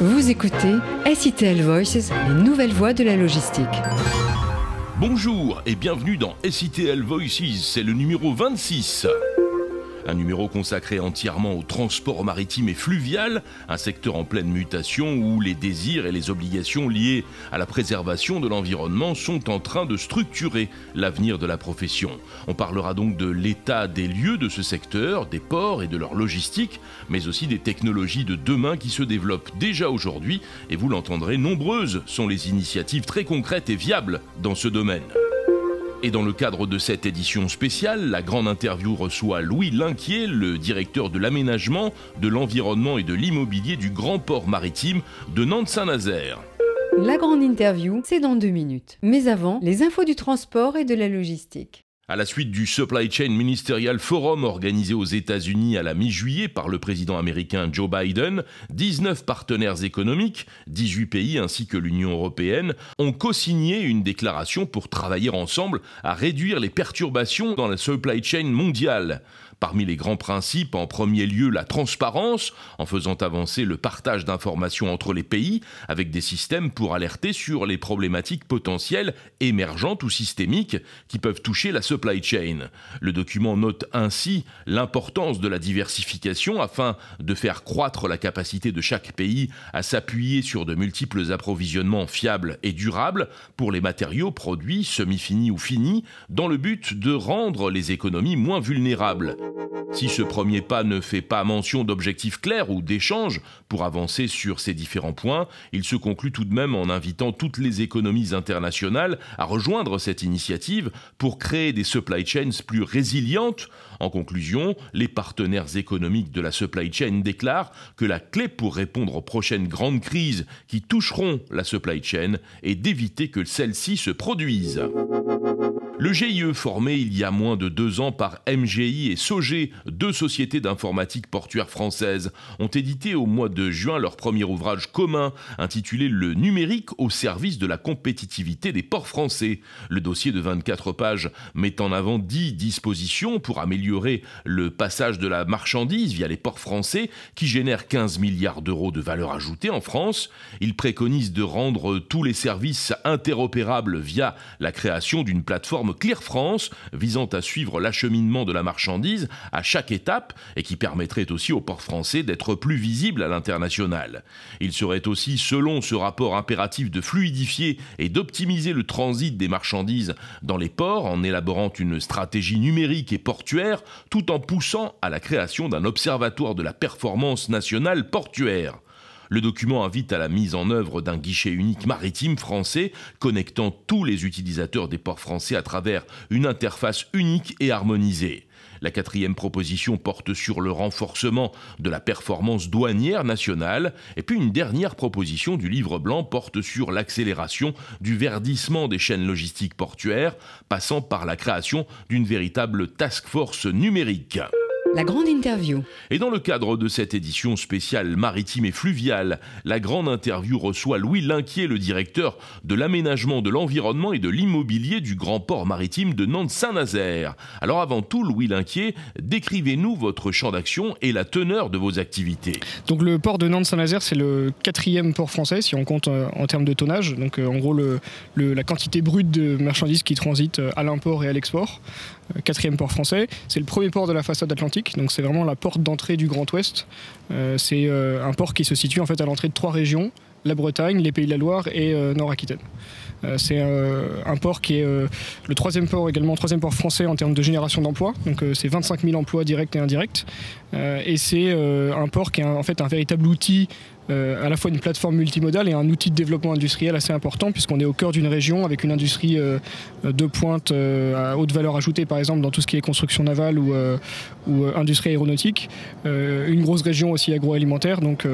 Vous écoutez SITL Voices, les nouvelles voies de la logistique. Bonjour et bienvenue dans SITL Voices, c'est le numéro 26. Un numéro consacré entièrement au transport maritime et fluvial, un secteur en pleine mutation où les désirs et les obligations liées à la préservation de l'environnement sont en train de structurer l'avenir de la profession. On parlera donc de l'état des lieux de ce secteur, des ports et de leur logistique, mais aussi des technologies de demain qui se développent déjà aujourd'hui, et vous l'entendrez, nombreuses sont les initiatives très concrètes et viables dans ce domaine. Et dans le cadre de cette édition spéciale, la grande interview reçoit Louis Linquier, le directeur de l'aménagement, de l'environnement et de l'immobilier du grand port maritime de Nantes-Saint-Nazaire. La grande interview, c'est dans deux minutes. Mais avant, les infos du transport et de la logistique. À la suite du Supply Chain Ministerial Forum organisé aux États-Unis à la mi-juillet par le président américain Joe Biden, 19 partenaires économiques, 18 pays ainsi que l'Union européenne ont co-signé une déclaration pour travailler ensemble à réduire les perturbations dans la supply chain mondiale. Parmi les grands principes, en premier lieu la transparence, en faisant avancer le partage d'informations entre les pays, avec des systèmes pour alerter sur les problématiques potentielles, émergentes ou systémiques, qui peuvent toucher la supply chain. Le document note ainsi l'importance de la diversification afin de faire croître la capacité de chaque pays à s'appuyer sur de multiples approvisionnements fiables et durables pour les matériaux produits, semi-finis ou finis, dans le but de rendre les économies moins vulnérables. Si ce premier pas ne fait pas mention d'objectifs clairs ou d'échanges pour avancer sur ces différents points, il se conclut tout de même en invitant toutes les économies internationales à rejoindre cette initiative pour créer des supply chains plus résilientes. En conclusion, les partenaires économiques de la supply chain déclarent que la clé pour répondre aux prochaines grandes crises qui toucheront la supply chain est d'éviter que celles-ci se produisent. Le GIE, formé il y a moins de deux ans par MGI et SOG, deux sociétés d'informatique portuaire françaises, ont édité au mois de juin leur premier ouvrage commun intitulé Le numérique au service de la compétitivité des ports français. Le dossier de 24 pages met en avant 10 dispositions pour améliorer le passage de la marchandise via les ports français qui génèrent 15 milliards d'euros de valeur ajoutée en France. Il préconise de rendre tous les services interopérables via la création d'une plateforme Clear France visant à suivre l'acheminement de la marchandise à chaque étape et qui permettrait aussi aux ports français d'être plus visibles à l'international. Il serait aussi, selon ce rapport impératif, de fluidifier et d'optimiser le transit des marchandises dans les ports en élaborant une stratégie numérique et portuaire tout en poussant à la création d'un observatoire de la performance nationale portuaire. Le document invite à la mise en œuvre d'un guichet unique maritime français connectant tous les utilisateurs des ports français à travers une interface unique et harmonisée. La quatrième proposition porte sur le renforcement de la performance douanière nationale. Et puis une dernière proposition du livre blanc porte sur l'accélération du verdissement des chaînes logistiques portuaires, passant par la création d'une véritable task force numérique. La grande interview. Et dans le cadre de cette édition spéciale maritime et fluviale, la grande interview reçoit Louis Linquier, le directeur de l'aménagement de l'environnement et de l'immobilier du grand port maritime de Nantes-Saint-Nazaire. Alors avant tout, Louis Linquier, décrivez-nous votre champ d'action et la teneur de vos activités. Donc le port de Nantes-Saint-Nazaire, c'est le quatrième port français si on compte euh, en termes de tonnage. Donc euh, en gros le, la quantité brute de marchandises qui transitent euh, à l'import et à l'export. Quatrième port français. C'est le premier port de la façade atlantique donc c'est vraiment la porte d'entrée du Grand Ouest. Euh, c'est euh, un port qui se situe en fait à l'entrée de trois régions la Bretagne, les Pays de la Loire et euh, Nord-Aquitaine. c'est un port qui est le troisième port également, troisième port français en termes de génération d'emplois. Donc c'est 25 000 emplois directs et indirects. et c'est un port qui est en fait un véritable outil euh, à la fois une plateforme multimodale et un outil de développement industriel assez important puisqu'on est au cœur d'une région avec une industrie euh, de pointe euh, à haute valeur ajoutée par exemple dans tout ce qui est construction navale ou, ou industrie aéronautique, une grosse région aussi agroalimentaire donc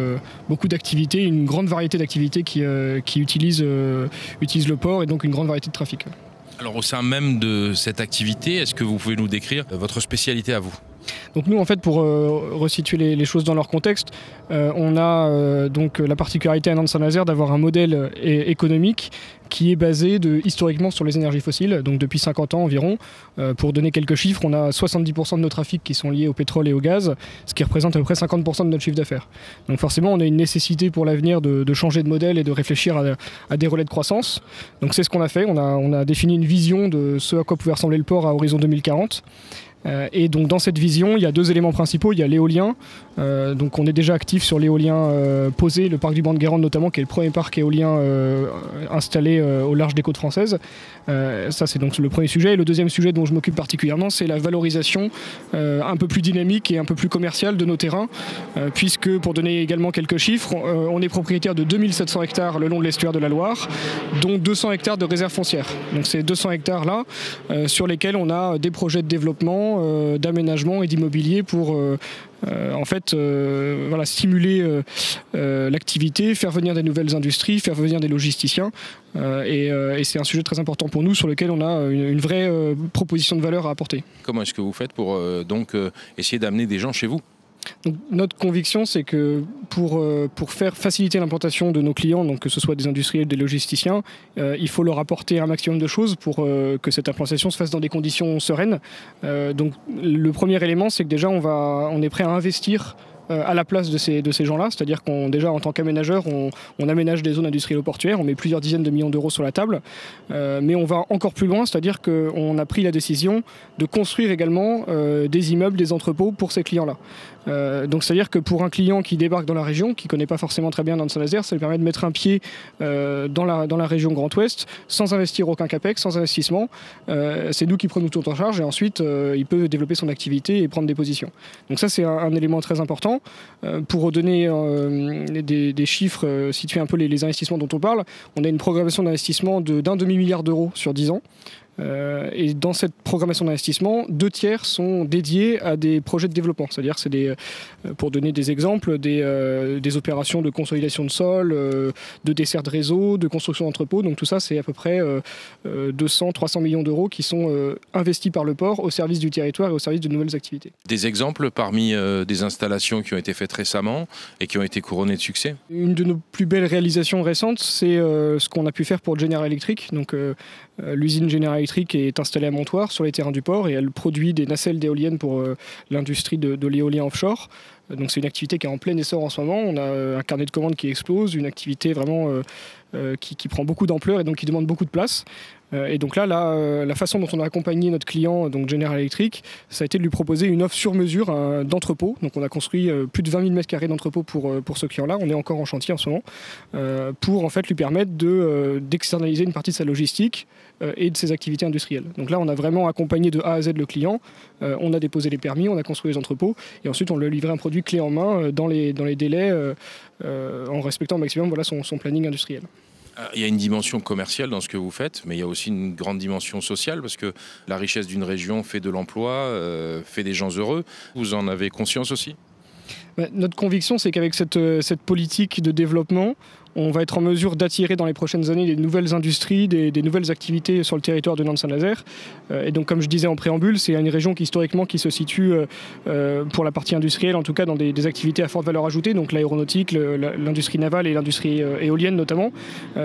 beaucoup d'activités, une grande variété d'activités qui, qui utilisent, utilisent le port et donc une grande variété de trafic. Alors au sein même de cette activité, est-ce que vous pouvez nous décrire votre spécialité à vous? Donc nous, en fait, pour euh, resituer les, choses dans leur contexte, euh, on a euh, donc la particularité à Nantes-Saint-Nazaire d'avoir un modèle économique qui est basé historiquement sur les énergies fossiles, donc depuis 50 ans environ. pour donner quelques chiffres, on a 70% de nos trafics qui sont liés au pétrole et au gaz, ce qui représente à peu près 50% de notre chiffre d'affaires. Donc forcément, on a une nécessité pour l'avenir de, changer de modèle et de réfléchir à, des relais de croissance. Donc c'est ce qu'on a fait. On a défini une vision de ce à quoi pouvait ressembler le port à horizon 2040. Euh, et donc dans cette vision, il y a deux éléments principaux. Il y a l'éolien. Euh, donc on est déjà actif sur l'éolien euh, posé, le parc du Banc de Guérande notamment, qui est le premier parc éolien installé au large des côtes françaises. ça c'est donc le premier sujet. Et le deuxième sujet dont je m'occupe particulièrement, c'est la valorisation un peu plus dynamique et un peu plus commerciale de nos terrains, puisque pour donner également quelques chiffres, on est propriétaire de 2700 hectares le long de l'estuaire de la Loire, dont 200 hectares de réserve foncière. Donc ces 200 hectares là, sur lesquels on a des projets de développement euh, d'aménagement et d'immobilier pour euh, euh, en fait stimuler l'activité, faire venir des nouvelles industries, faire venir des logisticiens. et, c'est un sujet très important pour nous sur lequel on a une, une vraie proposition de valeur à apporter. Comment est-ce que vous faites pour donc essayer d'amener des gens chez vous? Notre conviction, c'est que pour, euh, pour faire faciliter l'implantation de nos clients, donc que ce soit des industriels, des logisticiens, euh, il faut leur apporter un maximum de choses pour euh, que cette implantation se fasse dans des conditions sereines. donc le premier élément, c'est que déjà on, va, on est prêt à investir à la place de ces, de ces gens-là. C'est-à-dire qu'on déjà en tant qu'aménageur, on, aménage des zones industrielles portuaires, on met plusieurs dizaines de millions d'euros sur la table, euh, mais on va encore plus loin, c'est-à-dire qu'on a pris la décision de construire également euh, des immeubles, des entrepôts pour ces clients-là. donc c'est-à-dire que pour un client qui débarque dans la région, qui ne connaît pas forcément très bien dans Saint-Nazaire, ça lui permet de mettre un pied dans, la, dans la région Grand Ouest sans investir aucun capex, sans investissement. c'est nous qui prenons tout en charge et ensuite il peut développer son activité et prendre des positions. Donc ça c'est un élément très important. Euh, pour redonner euh, des, chiffres, euh, situer un peu les, les, investissements dont on parle, on a une programmation d'investissement d'un demi-milliard d'euros sur 10 ans. Euh, et dans cette programmation d'investissement, deux tiers sont dédiés à des projets de développement. C'est-à-dire, c'est des, euh, pour donner des exemples, des, euh, des, opérations de consolidation de sol, de dessert de réseau, de construction d'entrepôts. Donc tout ça, c'est à peu près 200, 300 millions d'euros qui sont investis par le port au service du territoire et au service de nouvelles activités. Des exemples parmi des installations qui ont été faites récemment et qui ont été couronnées de succès? Une de nos plus belles réalisations récentes, c'est ce qu'on a pu faire pour General Electric. Donc l'usine General Electric est installée à Montoire sur les terrains du port et elle produit des nacelles d'éoliennes pour euh, l'industrie de, l'éolien offshore. Donc c'est une activité qui est en plein essor en ce moment. On a euh, un carnet de commandes qui explose, une activité vraiment euh, qui, qui, prend beaucoup d'ampleur et donc qui demande beaucoup de place. Euh, et donc là, euh, la, façon dont on a accompagné notre client, donc General Electric, ça a été de lui proposer une offre sur mesure d'entrepôt. Donc on a construit euh, plus de 20 000 m2 d'entrepôt pour, pour ce client-là. On est encore en chantier en ce moment pour en fait lui permettre d'externaliser une partie de sa logistique et de ses activités industrielles. Donc là, on a vraiment accompagné de A à Z le client. on a déposé les permis, on a construit les entrepôts et ensuite on lui a livré un produit clé en main dans, les, dans les délais en respectant au maximum voilà, son planning industriel. Il y a une dimension commerciale dans ce que vous faites, mais il y a aussi une grande dimension sociale parce que la richesse d'une région fait de l'emploi, euh, fait des gens heureux. Vous en avez conscience aussi? Bah, Notre conviction, c'est qu'avec cette, euh, cette politique de développement, on va être en mesure d'attirer dans les prochaines années des nouvelles industries, des, nouvelles activités sur le territoire de Nantes-Saint-Nazaire. Euh, et donc, comme je disais en préambule, c'est une région qui historiquement qui se situe euh, euh, pour la partie industrielle, en tout cas dans des, activités à forte valeur ajoutée, donc l'aéronautique, l'industrie navale et l'industrie éolienne notamment.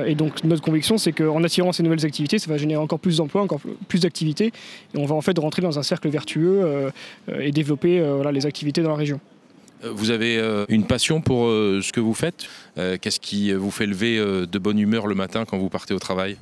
et donc, notre conviction, c'est qu'en attirant ces nouvelles activités, ça va générer encore plus d'emplois, encore plus d'activités, et on va en fait rentrer dans un cercle vertueux et développer les activités dans la région. Vous avez euh, une passion pour euh, ce que vous faites? Euh, Qu'est-ce qui vous fait lever de bonne humeur le matin quand vous partez au travail?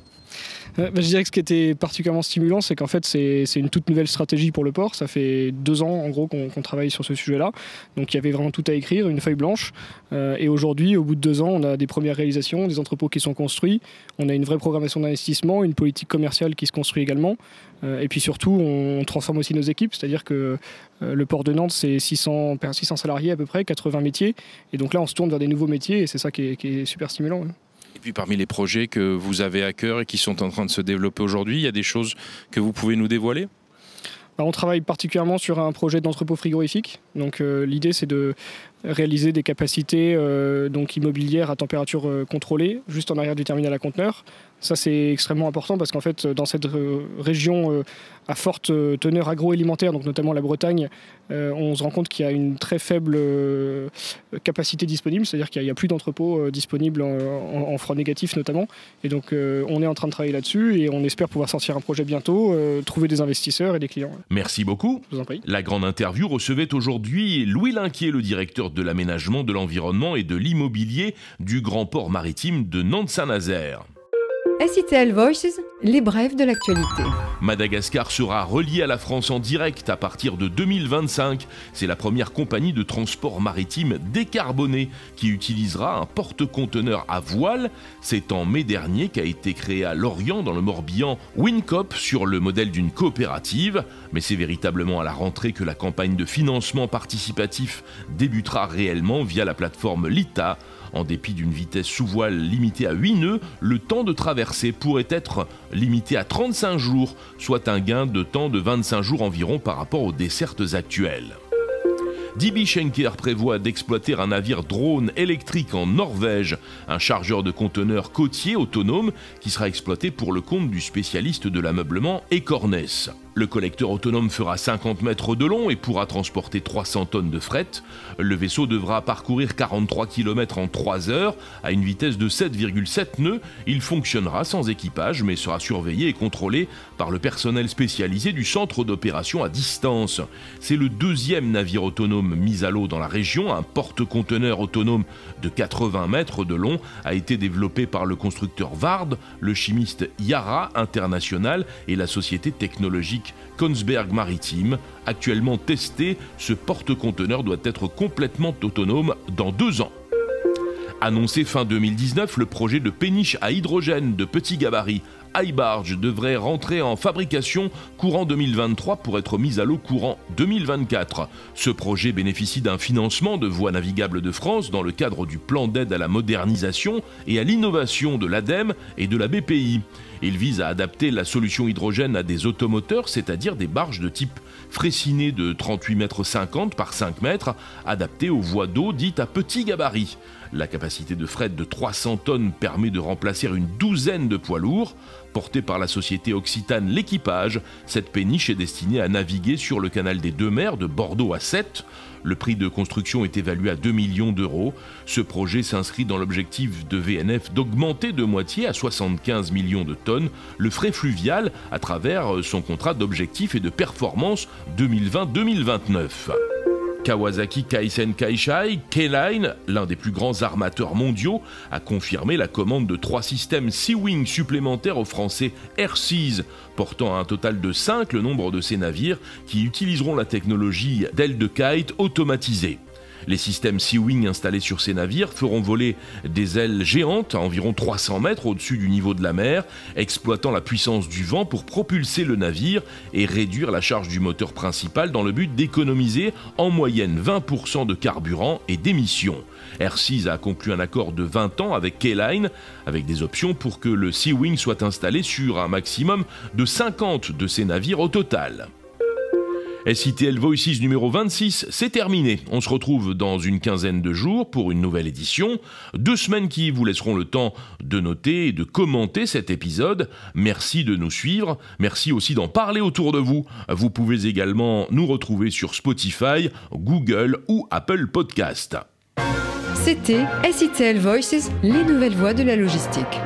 Bah, je dirais que ce qui était particulièrement stimulant, c'est qu'en fait, c'est une toute nouvelle stratégie pour le port. Ça fait deux ans, en gros, qu'on travaille sur ce sujet-là. Donc, il y avait vraiment tout à écrire, une feuille blanche. Euh, et aujourd'hui, au bout de deux ans, on a des premières réalisations, des entrepôts qui sont construits. On a une vraie programmation d'investissement, une politique commerciale qui se construit également. Euh, et puis surtout, on transforme aussi nos équipes. C'est-à-dire que euh, le port de Nantes, c'est 600, 600 salariés à peu près, 80 métiers. Et donc là, on se tourne vers des nouveaux métiers et c'est ça qui est, super stimulant. Et puis parmi les projets que vous avez à cœur et qui sont en train de se développer aujourd'hui, il y a des choses que vous pouvez nous dévoiler? Bah, on travaille particulièrement sur un projet d'entrepôt frigorifique. Donc euh, l'idée c'est de réaliser des capacités euh, immobilières à température euh, contrôlée juste en arrière du terminal à conteneur. Ça c'est extrêmement important parce qu'en fait dans cette région à forte teneur agroalimentaire, donc notamment la Bretagne, on se rend compte qu'il y a une très faible capacité disponible, c'est-à-dire qu'il n'y a, plus d'entrepôts disponibles en, en, froid négatif notamment. Et donc on est en train de travailler là-dessus et on espère pouvoir sortir un projet bientôt, trouver des investisseurs et des clients. Merci beaucoup. Je vous en prie. La grande interview recevait aujourd'hui Louis Linquier, le directeur de l'aménagement, de l'environnement et de l'immobilier du grand port maritime de Nantes-Saint-Nazaire. SITL Voices, les brèves de l'actualité. Madagascar sera relié à la France en direct à partir de 2025. C'est la première compagnie de transport maritime décarboné qui utilisera un porte-conteneur à voile. C'est en mai dernier qu'a été créé à Lorient, dans le Morbihan, Wincop sur le modèle d'une coopérative. Mais c'est véritablement à la rentrée que la campagne de financement participatif débutera réellement via la plateforme LITA. En dépit d'une vitesse sous voile limitée à 8 nœuds, le temps de traversée pourrait être limité à 35 jours, soit un gain de temps de 25 jours environ par rapport aux dessertes actuelles. DB Schenker prévoit d'exploiter un navire drone électrique en Norvège, un chargeur de conteneurs côtier autonome qui sera exploité pour le compte du spécialiste de l'ameublement Ecornes. Le collecteur autonome fera 50 mètres de long et pourra transporter 300 tonnes de fret. Le vaisseau devra parcourir 43 km en 3 heures à une vitesse de 7,7 nœuds. Il fonctionnera sans équipage mais sera surveillé et contrôlé par le personnel spécialisé du centre d'opération à distance. C'est le deuxième navire autonome mis à l'eau dans la région. Un porte-conteneur autonome de 80 mètres de long a été développé par le constructeur Vard, le chimiste Yara International et la société technologique Konsberg Maritime. Actuellement testé, ce porte-conteneur doit être complètement autonome dans deux ans. Annoncé fin 2019, le projet de péniche à hydrogène de petit gabarit iBarge devrait rentrer en fabrication courant 2023 pour être mis à l'eau courant 2024. Ce projet bénéficie d'un financement de Voies navigables de France dans le cadre du plan d'aide à la modernisation et à l'innovation de l'ADEME et de la BPI. Il vise à adapter la solution hydrogène à des automoteurs, c'est-à-dire des barges de type fréciné de 38 mètres 50 par 5 mètres, adaptées aux voies d'eau dites à petit gabarit. La capacité de fret de 300 tonnes permet de remplacer une douzaine de poids lourds. Portée par la société occitane L'équipage, cette péniche est destinée à naviguer sur le canal des deux mers de Bordeaux à Sète. Le prix de construction est évalué à 2 millions d'euros. Ce projet s'inscrit dans l'objectif de VNF d'augmenter de moitié à 75 millions de tonnes le frais fluvial à travers son contrat d'objectif et de performance 2020-2029. Kawasaki Kaisen Kaishai, K-Line, l'un des plus grands armateurs mondiaux, a confirmé la commande de trois systèmes Sea-Wing supplémentaires aux Français Airseas, portant à un total de 5 le nombre de ces navires qui utiliseront la technologie d'aile de kite automatisée. Les systèmes Sea-Wing installés sur ces navires feront voler des ailes géantes à environ 300 mètres au-dessus du niveau de la mer, exploitant la puissance du vent pour propulser le navire et réduire la charge du moteur principal dans le but d'économiser en moyenne 20% de carburant et d'émissions. Air6 a conclu un accord de 20 ans avec K-Line, avec des options pour que le Sea-Wing soit installé sur un maximum de 50 de ces navires au total. SITL Voices numéro 26, c'est terminé. On se retrouve dans une quinzaine de jours pour une nouvelle édition. Deux semaines qui vous laisseront le temps de noter et de commenter cet épisode. Merci de nous suivre. Merci aussi d'en parler autour de vous. Vous pouvez également nous retrouver sur Spotify, Google ou Apple Podcast. C'était SITL Voices, les nouvelles voies de la logistique.